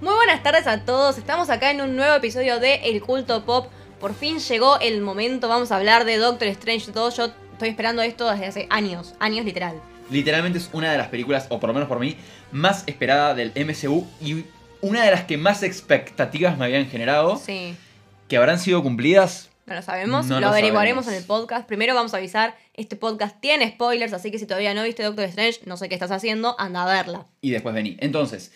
Muy buenas tardes a todos, estamos acá en un nuevo episodio de El Culto Pop. Por fin llegó el momento, vamos a hablar de Doctor Strange 2. Yo estoy esperando esto desde hace años, años literal. Literalmente es una de las películas, o por lo menos por mí, más esperada del MCU y una de las que más expectativas me habían generado. Sí. Que habrán sido cumplidas. No lo sabemos, No lo, lo averiguaremos en el podcast. Primero vamos a avisar, este podcast tiene spoilers, así que si todavía no viste Doctor Strange, no sé qué estás haciendo, anda a verla. Y después vení. Entonces,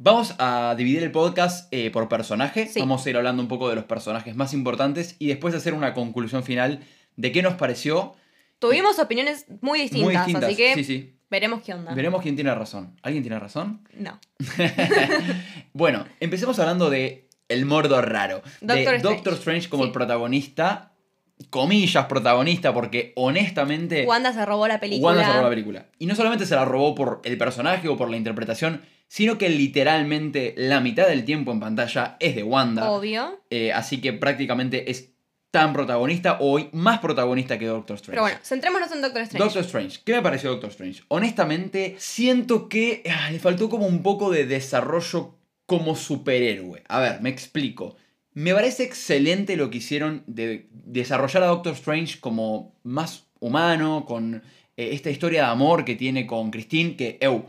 vamos a dividir el podcast eh, por personaje. Sí. Vamos a ir hablando un poco de los personajes más importantes y después hacer una conclusión final de qué nos pareció. Tuvimos opiniones muy distintas, muy distintas. así que Sí, sí. veremos qué onda. Veremos quién tiene razón. ¿Alguien tiene razón? No. Bueno, empecemos hablando de el Mordor raro. Doctor de Strange. Doctor Strange como el protagonista. Comillas, protagonista, porque honestamente. Wanda se robó la película. Wanda se robó la película. Y no solamente se la robó por el personaje o por la interpretación, sino que literalmente la mitad del tiempo en pantalla es de Wanda. Obvio. Eh, así que prácticamente es tan protagonista o más protagonista que Doctor Strange. Pero bueno, centrémonos en Doctor Strange. Doctor Strange, ¿qué me pareció Doctor Strange? Honestamente, siento que ah, le faltó como un poco de desarrollo como superhéroe. A ver, me explico. Me parece excelente lo que hicieron de desarrollar a Doctor Strange como más humano, con eh, esta historia de amor que tiene con Christine, que, eu,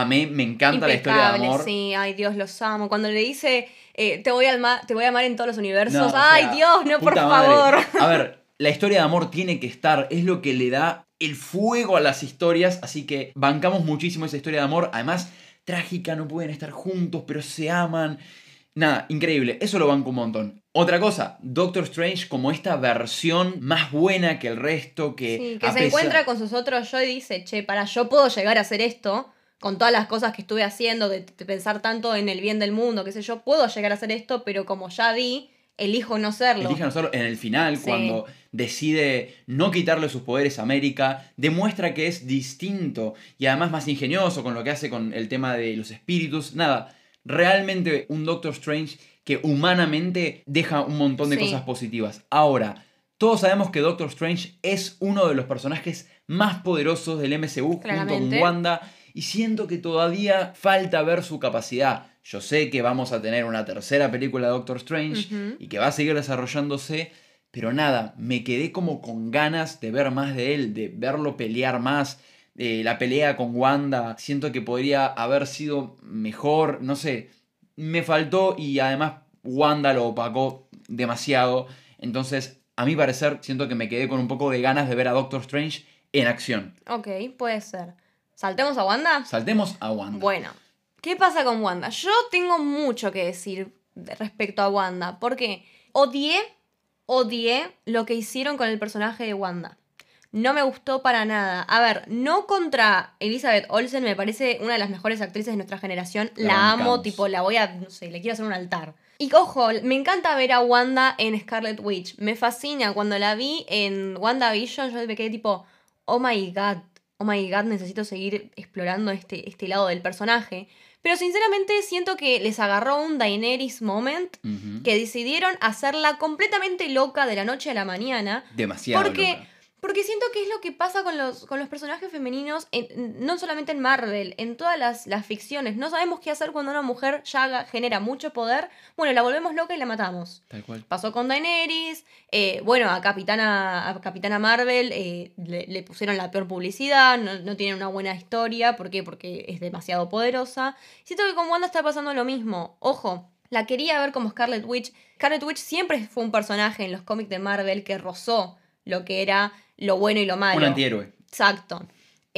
amé, me encanta la historia de amor. Sí, ay Dios, los amo. Cuando le dice, eh, te, voy a alma- te voy a amar en todos los universos. No, o sea, ay Dios, no, por madre. favor. A ver, la historia de amor tiene que estar, es lo que le da el fuego a las historias, así que bancamos muchísimo esa historia de amor. Además, trágica, no pueden estar juntos, pero se aman. Nada, increíble, eso lo banco un montón. Otra cosa, Doctor Strange como esta versión más buena que el resto, que... Sí, que se pesar- encuentra con sus otros yo y dice, che, para, yo puedo llegar a hacer esto. Con todas las cosas que estuve haciendo, de, de pensar tanto en el bien del mundo, qué sé yo, puedo llegar a hacer esto, pero como ya vi, elijo no serlo. Elijan hacerlo en el final, Sí. cuando decide no quitarle sus poderes a América, demuestra que es distinto y además más ingenioso con lo que hace con el tema de los espíritus. Nada, realmente un Doctor Strange que humanamente deja un montón de Sí. cosas positivas. Ahora, todos sabemos que Doctor Strange es uno de los personajes más poderosos del MCU junto con Wanda y siento que todavía falta ver su capacidad. Yo sé que vamos a tener una tercera película de Doctor Strange y que va a seguir desarrollándose, pero nada, me quedé como con ganas de ver más de él, de verlo pelear más. Eh, la pelea con Wanda, siento que podría haber sido mejor, no sé, me faltó y además Wanda lo opacó demasiado. Entonces, a mi parecer, siento que me quedé con un poco de ganas de ver a Doctor Strange en acción. Ok, puede ser. ¿Saltemos a Wanda? Saltemos a Wanda. Bueno, ¿qué pasa con Wanda? Yo tengo mucho que decir de- respecto a Wanda, porque odié, odié lo que hicieron con el personaje de Wanda. No me gustó para nada. A ver, no contra Elizabeth Olsen, me parece una de las mejores actrices de nuestra generación. La La, amo, tipo, la voy a, no sé, le quiero hacer un altar. Y ojo, me encanta ver a Wanda en Scarlet Witch. Me fascina. Cuando la vi en WandaVision, yo me quedé tipo, oh my god, oh my god, necesito seguir explorando este, este lado del personaje. Pero sinceramente siento que les agarró un Daenerys moment que decidieron hacerla completamente loca de la noche a la mañana. Demasiado. Porque, loca. Porque siento que es lo que pasa con los, con los personajes femeninos, en- no solamente en Marvel, en todas las, las ficciones. No sabemos qué hacer cuando una mujer ya genera mucho poder. Bueno, la volvemos loca y la matamos. Tal cual. Pasó con Daenerys, eh, bueno, a Capitana, a Capitana Marvel eh, le, le pusieron la peor publicidad, no, no tiene una buena historia, ¿por qué? Porque es demasiado poderosa. Siento que con Wanda está pasando lo mismo. Ojo, la quería ver como Scarlet Witch. Scarlet Witch siempre fue un personaje en los cómics de Marvel que rozó lo que era lo bueno y lo malo. Un antihéroe. Exacto.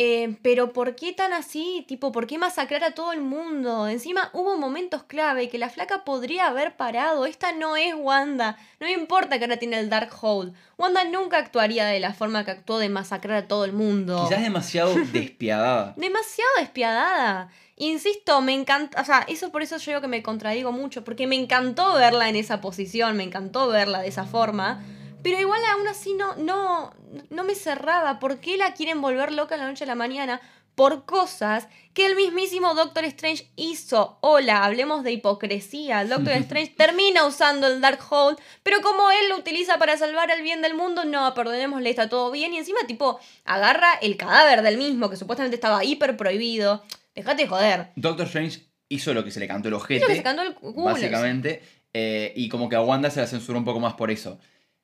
Eh, pero ¿por qué tan así? Tipo, ¿por qué masacrar a todo el mundo? Encima hubo momentos clave que la flaca podría haber parado. Esta no es Wanda. No me importa que ahora tiene el Dark Hold. Wanda nunca actuaría de la forma que actuó de masacrar a todo el mundo. Quizás demasiado despiadada. Demasiado despiadada. Insisto, me encanta, o sea, eso por eso yo digo que me contradigo mucho, porque me encantó verla en esa posición, me encantó verla de esa forma, pero igual aún así no, no, no me cerraba. ¿Por qué la quieren volver loca en la noche a la mañana? Por cosas que el mismísimo Doctor Strange hizo. Hola, hablemos de hipocresía. El Doctor Strange termina usando el Darkhold, pero como él lo utiliza para salvar el bien del mundo, no, perdonémosle, está todo bien. Y encima, tipo, agarra el cadáver del mismo, que supuestamente estaba hiper prohibido. Dejate de joder. Doctor Strange hizo lo que se le cantó el ojete. Creo que se cantó el culo. básicamente. eh, y como que a Wanda se la censuró un poco más por eso.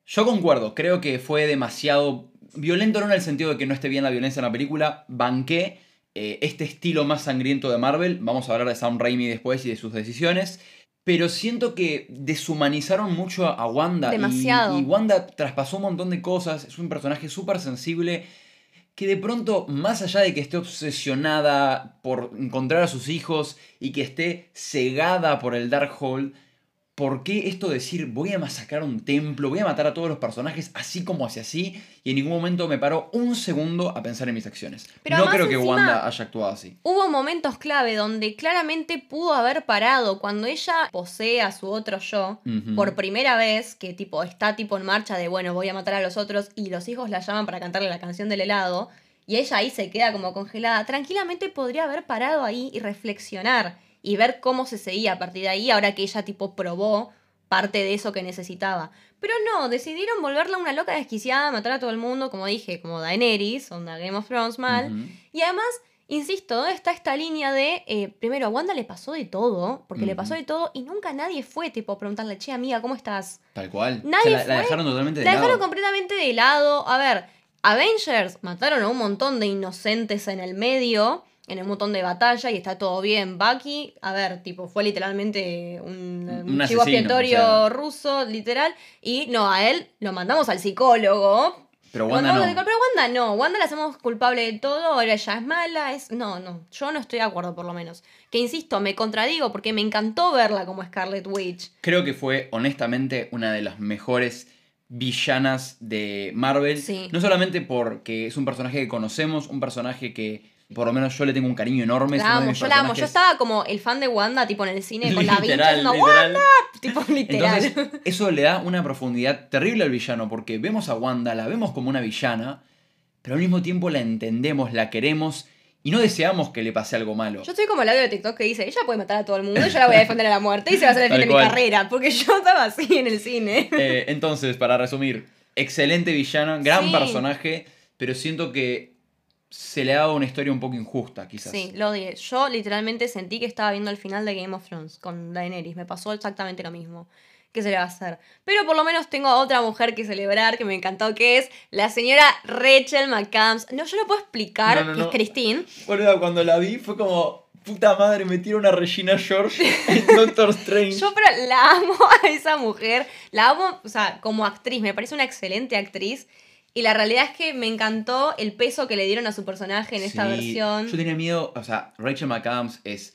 Yo concuerdo, creo que fue demasiado violento, no en el sentido de que no esté bien la violencia en la película. Banqué eh, este estilo más sangriento de Marvel. Vamos a hablar de Sam Raimi después y de sus decisiones. Pero siento que deshumanizaron mucho a Wanda. y- Demasiado. Y, Wanda traspasó un montón de cosas. Es un personaje súper sensible. Que de pronto, más allá de que esté obsesionada por encontrar a sus hijos y que esté cegada por el Darkhold, ¿por qué esto de decir voy a masacrar un templo, voy a matar a todos los personajes así como hacia así? Y en ningún momento me paró un segundo a pensar en mis acciones. Pero no creo que Wanda haya actuado así. Hubo momentos clave donde claramente pudo haber parado cuando ella posee a su otro yo por primera vez, que tipo está tipo en marcha de bueno, voy a matar a los otros y los hijos la llaman para cantarle la canción del helado y ella ahí se queda como congelada, tranquilamente podría haber parado ahí y reflexionar y ver cómo se seguía a partir de ahí ahora que ella tipo probó parte de eso que necesitaba. Pero no, decidieron volverla una loca desquiciada, matar a todo el mundo, como dije, como Daenerys, onda Game of Thrones mal. Y además, insisto, ¿dónde está esta línea de, eh, primero, a Wanda le pasó de todo, porque le pasó de todo y nunca nadie fue, tipo, a preguntarle, che, amiga, ¿cómo estás? Tal cual. Nadie la, la fue. dejaron totalmente de La dejaron lado. completamente de lado. A ver, Avengers mataron a un montón de inocentes en el medio, en un montón de batalla y está todo bien. Bucky, a ver, tipo, fue literalmente un, Un chivo expiatorio o sea. ruso, literal. Y no, a él lo mandamos al psicólogo. Pero Wanda no. psicólogo, Pero Wanda no, Wanda la hacemos culpable de todo, ahora ella es mala, es... No, no, yo no estoy de acuerdo por lo menos. Que insisto, me contradigo porque me encantó verla como Scarlet Witch. Creo que fue, honestamente, una de las mejores villanas de Marvel. Sí. No solamente porque es un personaje que conocemos, un personaje que por lo menos yo le tengo un cariño enorme. La amo, yo la amo. Yo estaba como el fan de Wanda, tipo en el cine, con la vincha diciendo. ¡Wanda! Tipo literal. Entonces, eso le da una profundidad terrible al villano, porque vemos a Wanda, la vemos como una villana, pero al mismo tiempo la entendemos, la queremos y no deseamos que le pase algo malo. Yo estoy como el audio de TikTok que dice, ella puede matar a todo el mundo, yo la voy a defender a la muerte y se va a hacer el fin de mi carrera, porque yo estaba así en el cine. Eh, entonces, para resumir, excelente villana, gran Sí. personaje, pero siento que se le ha dado una historia un poco injusta, quizás. Sí, lo odié. Yo literalmente sentí que estaba viendo el final de Game of Thrones con Daenerys. Me pasó exactamente lo mismo. ¿Qué se le va a hacer? Pero por lo menos tengo a otra mujer que celebrar que me encantó, que es la señora Rachel McAdams. No, yo no puedo explicar No, no, que no. es Christine. Boluda, cuando la vi fue como, puta madre, metieron a Regina George en Doctor Strange. Yo pero la amo a esa mujer. La amo, o sea, como actriz. Me parece una excelente actriz. Y la realidad es que me encantó el peso que le dieron a su personaje en esta versión. Yo tenía miedo, o sea, Rachel McAdams es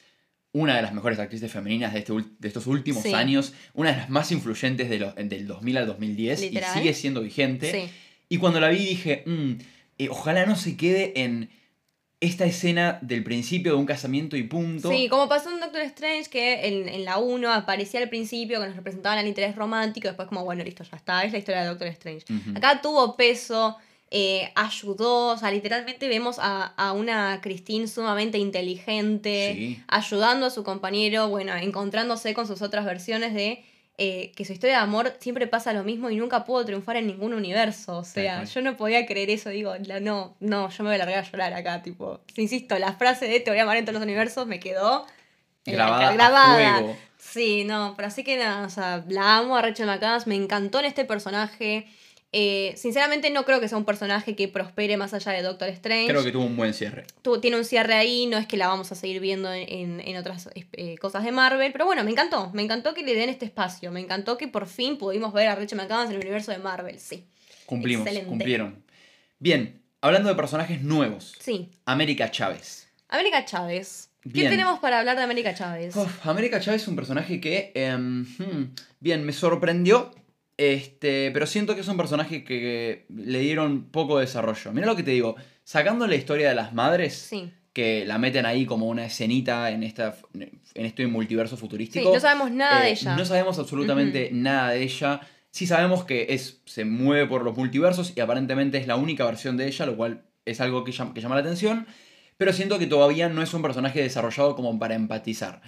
una de las mejores actrices femeninas de, este de estos últimos Sí. años, una de las más influyentes de los, del 2000 al 2010 Literal. y sigue siendo vigente. Sí. Y cuando la vi dije, "Mm, eh, ojalá no se quede en esta escena del principio de un casamiento y punto. Sí, como pasó en Doctor Strange, que en, en la 1 aparecía al principio, que nos representaban el interés romántico, después como, bueno, listo, ya está, es la historia de Doctor Strange. Acá tuvo peso, eh, ayudó, o sea, literalmente vemos a, a una Christine sumamente inteligente, Sí. ayudando a su compañero, bueno, encontrándose con sus otras versiones de eh, que su historia de amor siempre pasa lo mismo y nunca pudo triunfar en ningún universo. O sea, yo no podía creer eso, digo, no, no, yo me voy a largar a llorar acá, tipo, insisto, la frase de te voy a amar en todos los universos me quedó la- Grabada, a grabada. fuego. Sí, no, pero así que nada, o sea, la amo a Rachel McAdams, me encantó en este personaje. Eh, sinceramente no creo que sea un personaje que prospere más allá de Doctor Strange. Creo que tuvo un buen cierre. Tu- tiene un cierre ahí, no es que la vamos a seguir viendo en, en otras eh, cosas de Marvel, pero bueno, me encantó, me encantó que le den este espacio, me encantó que por fin pudimos ver a Rachel McAdams en el universo de Marvel, sí. Cumplimos, Excelente. cumplieron. Bien, hablando de personajes nuevos. Sí. América Chávez. América Chávez. ¿Qué tenemos para hablar de América Chávez? América Chávez es un personaje que, em, hmm, bien, me sorprendió, este, pero siento que es un personaje que le dieron poco desarrollo. Mira lo que te digo, sacando la historia de las madres, Sí. que la meten ahí como una escenita en, esta, en este multiverso Sí, futurístico. no sabemos nada de eh, ella. No sabemos absolutamente nada de ella. Sí sabemos que es, se mueve por los multiversos y aparentemente es la única versión de ella, lo cual es algo que llama, que llama la atención. Pero siento que todavía no es un personaje desarrollado como para empatizar.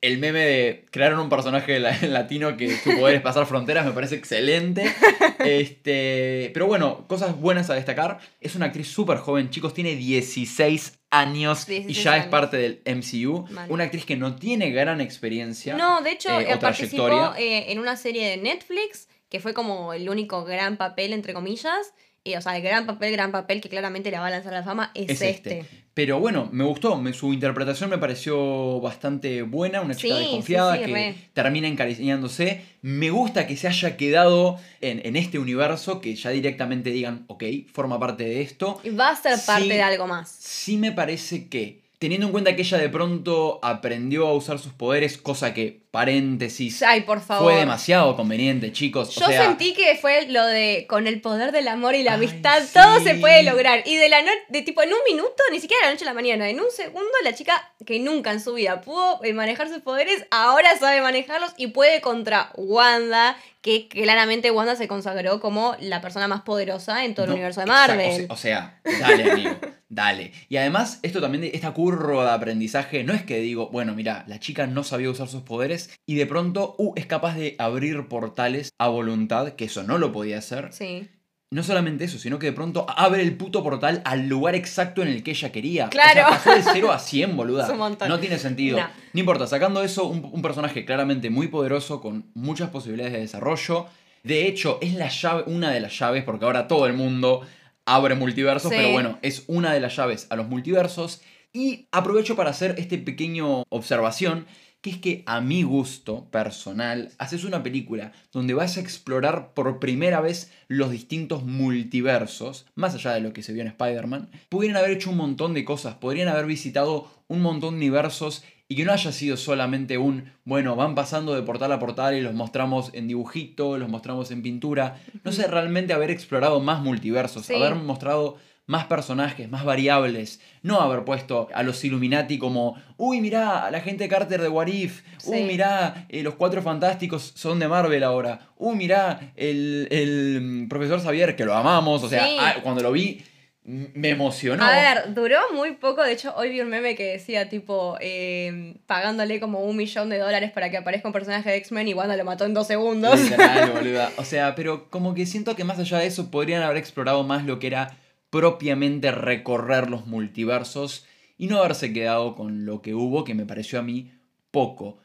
El meme de crearon un personaje la- latino que su poder es pasar fronteras me parece excelente. Este, pero bueno, cosas buenas a destacar. Es una actriz súper joven, chicos, tiene 16 años y 16 ya es parte del MCU. Una actriz que no tiene gran experiencia. No, de hecho, eh, eh, o participó eh, en una serie de Netflix que fue como el único gran papel, entre comillas. Y, o sea, el gran papel, gran papel que claramente le va a lanzar la fama es, Es este. este. Pero bueno, me gustó, me- su interpretación me pareció bastante buena, una chica Sí, desconfiada sí, sí, que re. termina encariñándose. Me gusta que se haya quedado en, en este universo, que ya directamente digan, ok, forma parte de esto. Y va a ser parte de algo más. Sí me parece que, teniendo en cuenta que ella de pronto aprendió a usar sus poderes, cosa que, paréntesis, Ay, por favor. fue demasiado conveniente, chicos. O Yo sea, sentí que fue lo de con el poder del amor y la Ay, amistad, sí. todo se puede lograr. Y de la noche, de tipo en un minuto, ni siquiera de la noche a la mañana, en un segundo, la chica que nunca en su vida pudo eh, manejar sus poderes, ahora sabe manejarlos y puede contra Wanda, que claramente Wanda se consagró como la persona más poderosa en todo el universo de exacto, Marvel. O sea, o sea, dale, amigo. Dale. Y además, esto también, esta curva de aprendizaje, no es que digo, bueno, mira, la chica no sabía usar sus poderes y de pronto, uh, es capaz de abrir portales a voluntad, que eso no lo podía hacer. Sí. No solamente eso, sino que de pronto abre el puto portal al lugar exacto en el que ella quería. Claro. O sea, pasó de 0 a 100, boluda. Es un montón. No tiene sentido. No. No importa, sacando eso, un, un personaje claramente muy poderoso, con muchas posibilidades de desarrollo. De hecho, es la llave, una de las llaves, porque ahora todo el mundo abre multiversos, Sí. pero bueno, es una de las llaves a los multiversos. Y aprovecho para hacer este pequeño observación, que es que a mi gusto personal, haces una película donde vas a explorar por primera vez los distintos multiversos, más allá de lo que se vio en Spider-Man, pudieran haber hecho un montón de cosas, podrían haber visitado un montón de universos y que no haya sido solamente un, bueno, van pasando de portal a portal y los mostramos en dibujito, los mostramos en pintura. No sé, realmente haber explorado más multiversos, Sí. haber mostrado más personajes, más variables. No haber puesto a los Illuminati como, uy, mirá, la gente Carter de Warif. Uy, Sí. mirá, eh, los cuatro fantásticos son de Marvel ahora. Uy, mirá, el, el, mm, profesor Xavier, que lo amamos. O sea, Sí. ah, cuando lo vi, me emocionó. A ver, duró muy poco. De hecho, hoy vi un meme que decía, tipo, eh, pagándole como un millón de dólares para que aparezca un personaje de X-Men y Wanda lo mató en dos segundos. Literal, boluda. O sea, pero como que siento que más allá de eso podrían haber explorado más lo que era propiamente recorrer los multiversos y no haberse quedado con lo que hubo, que me pareció a mí poco.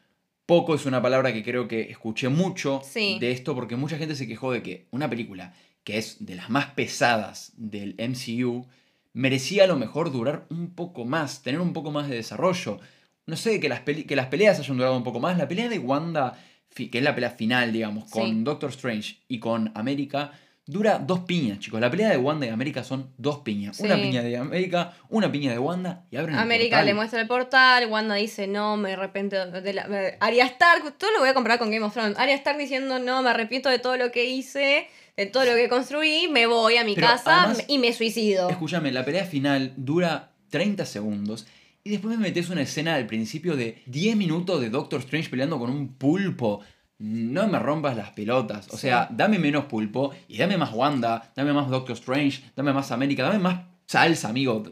Poco es una palabra que creo que escuché mucho Sí. de esto porque mucha gente se quejó de que una película que es de las más pesadas del MCU merecía a lo mejor durar un poco más, tener un poco más de desarrollo. No sé, que las, que las peleas hayan durado un poco más. La pelea de Wanda, que es la pelea final, digamos, con Sí. Doctor Strange y con América, dura dos piñas, chicos. La pelea de Wanda y América son dos piñas. Una piña de América, una piña de Wanda y abren América le muestra el portal, Wanda dice, no, me arrepiento de la... Arya Stark, todo lo voy a comparar con Game of Thrones. Arya Stark diciendo, no, me arrepiento de todo lo que hice, de todo lo que construí, me voy a mi Pero casa además- y me suicido. Escúchame, la pelea final dura 30 segundos y después me metes una escena al principio de 10 minutos de Doctor Strange peleando con un pulpo. No me rompas las pelotas. O sea, dame menos pulpo y dame más Wanda, dame más Doctor Strange, dame más América, dame más salsa, amigo.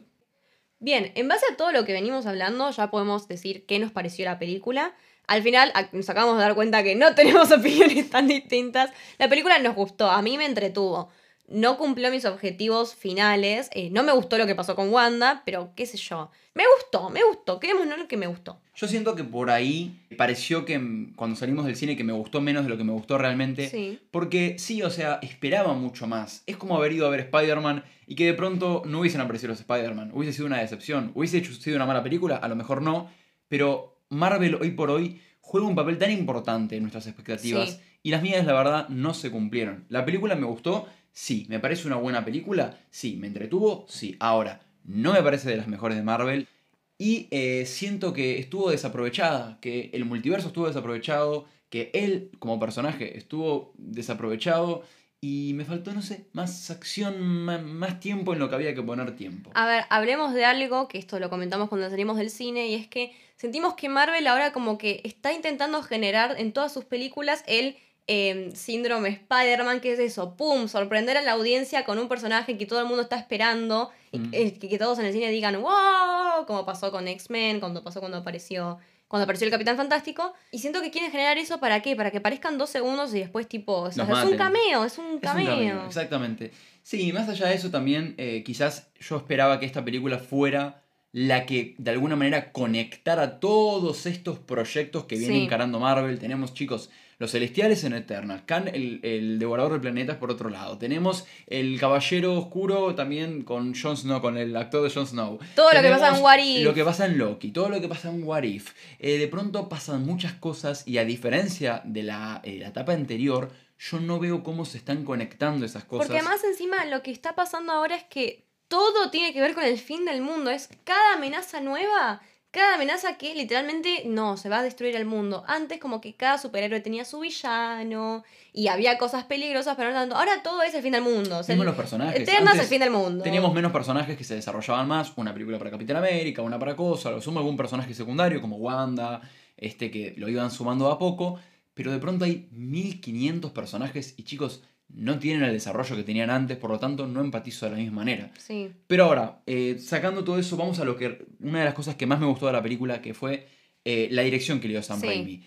Bien, en base a todo lo que venimos hablando, ya podemos decir qué nos pareció la película. Al final nos acabamos de dar cuenta que no tenemos opiniones tan distintas. La película nos gustó, a mí me entretuvo. No cumplió mis objetivos finales. eh, no me gustó lo que pasó con Wanda, pero qué sé yo. Me gustó, me gustó. Quedémonos en lo que me gustó. Yo siento que por ahí pareció que cuando salimos del cine que me gustó menos de lo que me gustó realmente. Sí. Porque sí, o sea, esperaba mucho más. Es como haber ido a ver Spider-Man y que de pronto no hubiesen aparecido los Spider-Man. Hubiese sido una decepción. Hubiese hecho- sido una mala película, a lo mejor no. Pero Marvel hoy por hoy juega un papel tan importante en nuestras expectativas. Sí. Y las mías, la verdad, no se cumplieron. La película me gustó, sí. ¿Me parece una buena película? Sí. ¿Me entretuvo? Sí. Ahora, no me parece de las mejores de Marvel. Y eh, siento que estuvo desaprovechada, que el multiverso estuvo desaprovechado, que él como personaje estuvo desaprovechado y me faltó, no sé, más acción, más, tiempo en lo que había que poner tiempo. A ver, hablemos de algo, que esto lo comentamos cuando salimos del cine, y es que sentimos que Marvel ahora como que está intentando generar en todas sus películas el eh, síndrome Spider-Man, que es eso, ¡pum!, sorprender a la audiencia con un personaje que todo el mundo está esperando, y Mm. eh, que, que todos en el cine digan ¡wow! Como pasó con X-Men, cuando pasó cuando apareció... Cuando apareció el Capitán Fantástico. Y siento que quieren generar eso para qué? Para que parezcan dos segundos y después tipo... o sea, Nos es un cameo, es un Es un cameo. cameo, exactamente. Sí, más allá de eso también, eh, quizás yo esperaba que esta película fuera la que de alguna manera conectara todos estos proyectos que viene Sí. encarando Marvel. Tenemos, chicos, los Celestiales en Eternal, Khan, el, el Devorador de Planetas por otro lado. Tenemos el Caballero Oscuro también con Jon Snow, con el actor de Jon Snow. Todo lo que pasa en What If. Lo que pasa en Loki, todo lo que pasa en What If. Eh, de pronto pasan muchas cosas y a diferencia de la, eh, la etapa anterior, yo no veo cómo se están conectando esas cosas. Porque además encima lo que está pasando ahora es que todo tiene que ver con el fin del mundo. Es cada amenaza nueva, cada amenaza que literalmente no, se va a destruir el mundo. Antes como que cada superhéroe tenía su villano y había cosas peligrosas, pero no tanto. Ahora todo es el fin del mundo. O sea, Mismo el- los personajes. Eternals es Antes el fin del mundo. Teníamos menos personajes que se desarrollaban más. Una película para Capitán América, una para Cosa. Lo sumo algún personaje secundario como Wanda, este que lo iban sumando a poco. Pero de pronto hay 1500 personajes y chicos, no tienen el desarrollo que tenían antes, por lo tanto no empatizo de la misma manera. Sí. Pero ahora, eh, sacando todo eso, vamos a lo que. Una de las cosas que más me gustó de la película, que fue eh, la dirección que le dio Sam Sí. Raimi.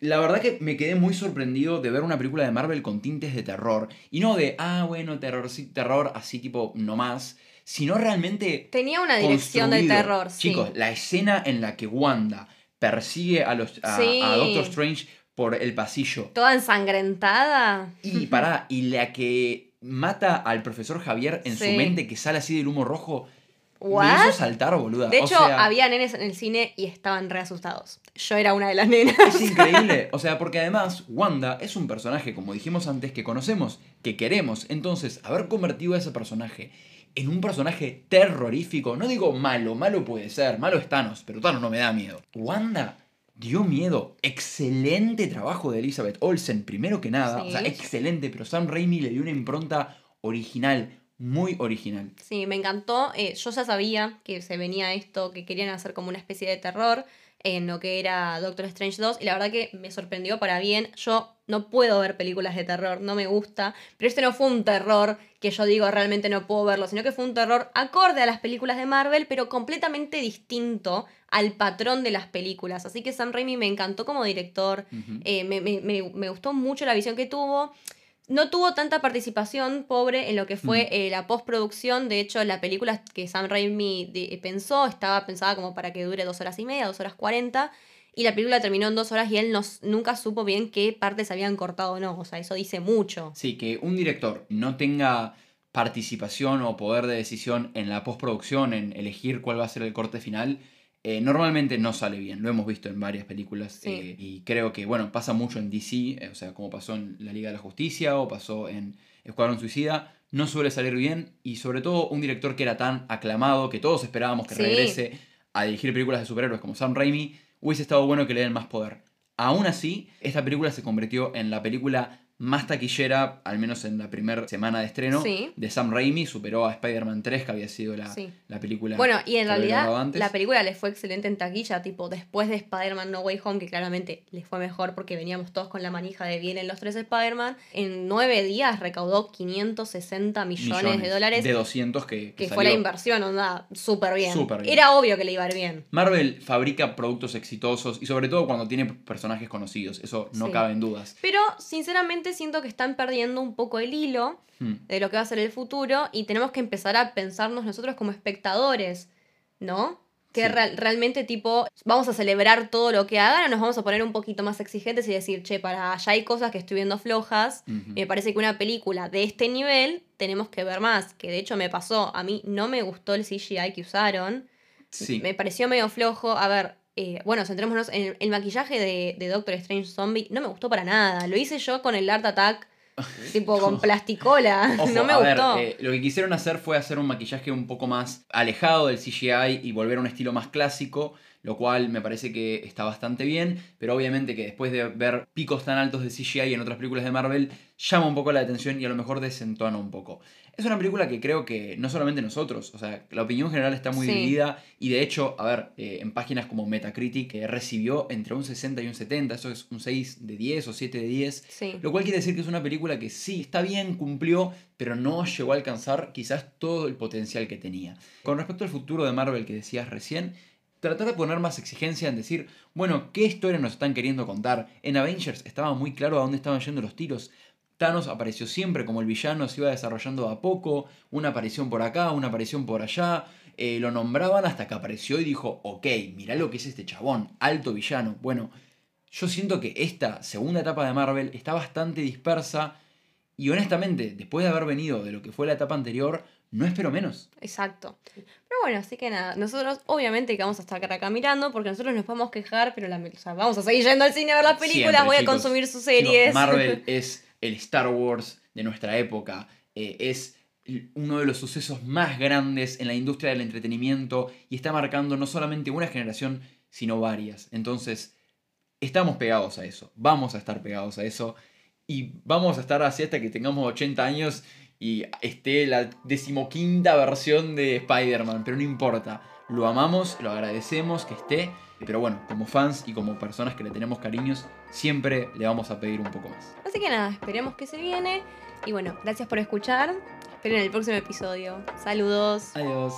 La verdad que me quedé muy sorprendido de ver una película de Marvel con tintes de terror. Y no de, ah, bueno, terror, sí, terror así tipo nomás. Sino realmente. Tenía una dirección construido. terror, sí. Chicos, la escena en la que Wanda persigue a, los, a, Sí. a Doctor Strange por el pasillo. Toda ensangrentada. Y pará, y la que mata al profesor Javier en su mente que sale así del humo rojo. Me ¿What? hizo saltar, boluda. De O hecho, sea, había nenes en el cine y estaban re asustados. Yo era una de las nenas. Es increíble. O sea, porque además Wanda es un personaje, como dijimos antes, que conocemos, que queremos. Entonces, haber convertido a ese personaje en un personaje terrorífico, no digo malo, malo puede ser, malo es Thanos, pero Thanos no me da miedo. Wanda dio miedo. Excelente trabajo de Elizabeth Olsen, primero que nada. O sea, excelente, pero Sam Raimi le dio una impronta original, muy original. Sí, me encantó. Eh, yo ya sabía que se venía esto, que querían hacer como una especie de terror en lo que era Doctor Strange 2 y la verdad que me sorprendió para bien. Yo no puedo ver películas de terror, no me gusta, pero este no fue un terror que yo digo realmente no puedo verlo, sino que fue un terror acorde a las películas de Marvel, pero completamente distinto al patrón de las películas. Así que Sam Raimi me encantó como director, eh, me, me- me- me gustó mucho la visión que tuvo. No tuvo tanta participación, pobre, en lo que fue Mm. eh, la postproducción. De hecho, la película que Sam Raimi de- pensó estaba pensada como para que dure dos horas y media, dos horas cuarenta. Y la película terminó en dos horas y él no, nunca supo bien qué partes habían cortado o no. O sea, eso dice mucho. Sí, que un director no tenga participación o poder de decisión en la postproducción, en elegir cuál va a ser el corte final, eh, normalmente no sale bien. Lo hemos visto en varias películas Sí. eh, y creo que, bueno, pasa mucho en DC, eh, o sea, como pasó en la Liga de la Justicia o pasó en Escuadrón Suicida, no suele salir bien y sobre todo un director que era tan aclamado, que todos esperábamos que Sí. regrese a dirigir películas de superhéroes como Sam Raimi, hubiese estado bueno que le den más poder. Aún así, esta película se convirtió en la película más taquillera, al menos en la primera semana de estreno, Sí. de Sam Raimi. Superó a Spider-Man 3, que había sido la, Sí. la película. Bueno, y en realidad la película le fue excelente en taquilla, tipo después de Spider-Man No Way Home, que claramente le fue mejor porque veníamos todos con la manija de vienen los tres Spider-Man, en nueve días recaudó 560 millones, de dólares, De 200 que, que que fue la inversión, onda, súper bien. Súper bien. Era obvio que le iba a ir bien. Marvel fabrica productos exitosos y sobre todo cuando tiene personajes conocidos. Eso no Sí. cabe en dudas. Pero sinceramente siento que están perdiendo un poco el hilo Hmm. de lo que va a ser el futuro y tenemos que empezar a pensarnos nosotros como espectadores, ¿no? Que Sí. realmente tipo, vamos a celebrar todo lo que hagan o nos vamos a poner un poquito más exigentes y decir, che, para allá hay cosas que estoy viendo flojas. Ujú. Me parece que una película de este nivel tenemos que ver más, que de hecho me pasó, a mí no me gustó el CGI que usaron, Sí. me pareció medio flojo, a ver, eh, bueno, centrémonos en el, maquillaje de, de Doctor Strange Zombie, no me gustó para nada, lo hice yo con el Art Attack, tipo con plasticola, Ojo, no me a ver, gustó. eh, lo que quisieron hacer fue hacer un maquillaje un poco más alejado del CGI y volver a un estilo más clásico, lo cual me parece que está bastante bien, pero obviamente que después de ver picos tan altos de CGI en otras películas de Marvel, llama un poco la atención y a lo mejor desentona un poco. Es una película que creo que no solamente nosotros, o sea, la opinión general está muy Sí. dividida y de hecho, a ver, eh, en páginas como Metacritic eh, recibió entre un 60 y un 70, eso es un 6 de 10 o 7 de 10, Sí. lo cual quiere decir que es una película que sí, está bien, cumplió, pero no llegó a alcanzar quizás todo el potencial que tenía. Con respecto al futuro de Marvel que decías recién, tratar de poner más exigencia en decir, bueno, ¿qué historia nos están queriendo contar? En Avengers estaba muy claro a dónde estaban yendo los tiros. Thanos apareció siempre como el villano, se iba desarrollando de a poco, una aparición por acá, una aparición por allá. eh, lo nombraban hasta que apareció y dijo, ok, mirá lo que es este chabón, alto villano. Bueno, yo siento que esta segunda etapa de Marvel está bastante dispersa y honestamente, después de haber venido de lo que fue la etapa anterior, no espero menos. Exacto. Pero bueno, así que nada, nosotros obviamente que vamos a estar acá mirando porque nosotros nos podemos quejar, pero la, o sea, vamos a seguir yendo al cine a ver las películas, Siempre, voy a consumir sus series. Marvel es el Star Wars de nuestra época, eh, es uno de los sucesos más grandes en la industria del entretenimiento y está marcando no solamente una generación, sino varias. Entonces, estamos pegados a eso, vamos a estar pegados a eso y vamos a estar así hasta que tengamos 80 años y esté la decimoquinta versión de Spider-Man, pero no importa, lo amamos, lo agradecemos que esté, pero bueno, como fans y como personas que le tenemos cariños, siempre le vamos a pedir un poco más. Así que nada, esperemos que se viene. Y bueno, gracias por escuchar. Esperen el próximo episodio. Saludos. Adiós.